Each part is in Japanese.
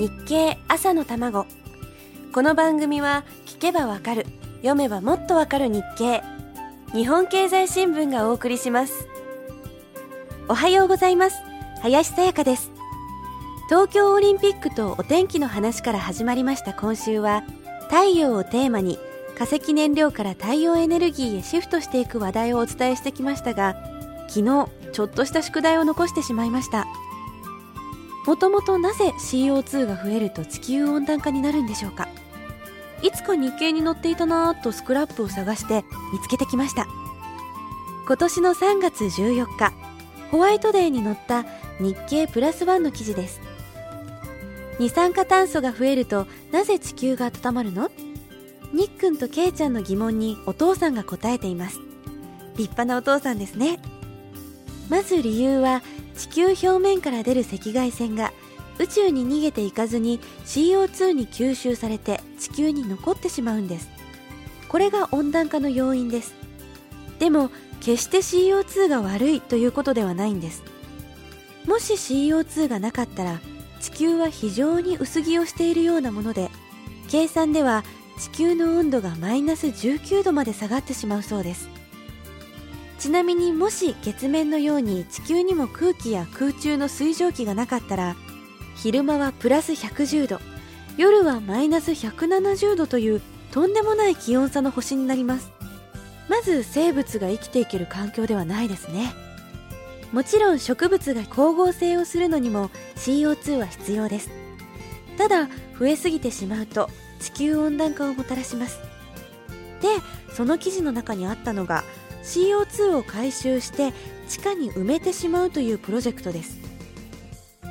日経朝の卵。この番組は聞けばわかる読めばもっとわかる日経。日本経済新聞がお送りします。おはようございます。林さやかです。東京オリンピックとお天気の話から始まりました。今週は太陽をテーマに化石燃料から太陽エネルギーへシフトしていく話題をお伝えしてきましたが昨日ちょっとした宿題を残してしまいました。もともとなぜ CO2 が増えると地球温暖化になるんでしょうか？いつか日経に載っていたなぁとスクラップを探して見つけてきました。今年の3月14日ホワイトデーに載った日経プラスワンの記事です。二酸化炭素が増えるとなぜ地球が温まるの？にっくんとけいちゃんの疑問にお父さんが答えています。立派なお父さんですね。まず理由は地球表面から出る赤外線が宇宙に逃げていかずに CO2 に吸収されて地球に残ってしまうんです。これが温暖化の要因です。でも決して CO2 が悪いということではないんです。もし CO2 がなかったら地球は非常に薄着をしているようなもので計算では地球の温度がマイナス19度まで下がってしまうそうです。ちなみにもし月面のように地球にも空気や空中の水蒸気がなかったら昼間はプラス110度夜はマイナス170度というとんでもない気温差の星になります。まず生物が生きていける環境ではないですね。もちろん植物が光合成をするのにも CO2 は必要です。ただ増えすぎてしまうと地球温暖化をもたらします。でその記事の中にあったのが CO2 を回収して地下に埋めてしまうというプロジェクトです。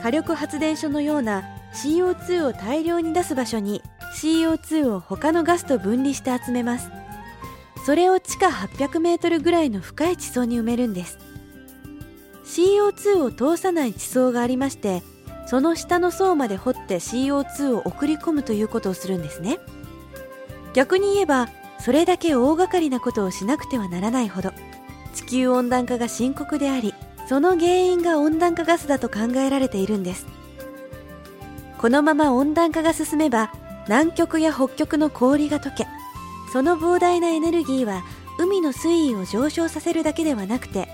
火力発電所のような CO2 を大量に出す場所に CO2 を他のガスと分離して集めます。それを地下800メートルぐらいの深い地層に埋めるんです。CO2 を通さない地層がありましてその下の層まで掘って CO2 を送り込むということをするんですね。逆に言えばそれだけ大掛かりなことをしなくてはならないほど地球温暖化が深刻でありその原因が温暖化ガスだと考えられているんです。このまま温暖化が進めば南極や北極の氷が溶けその膨大なエネルギーは海の水位を上昇させるだけではなくて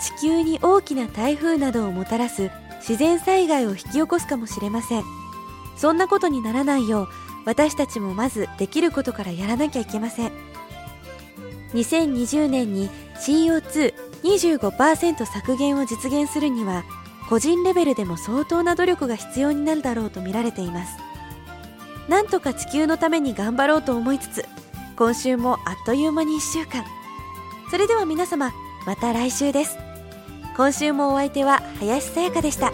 地球に大きな台風などをもたらす自然災害を引き起こすかもしれません。そんなことにならないよう私たちもまずできることからやらなきゃいけません。2020年に CO225% 削減を実現するには個人レベルでも相当な努力が必要になるだろうと見られています。なんとか地球のために頑張ろうと思いつつ今週もあっという間に1週間。それでは皆様また来週です。今週もお相手は林さやかでした。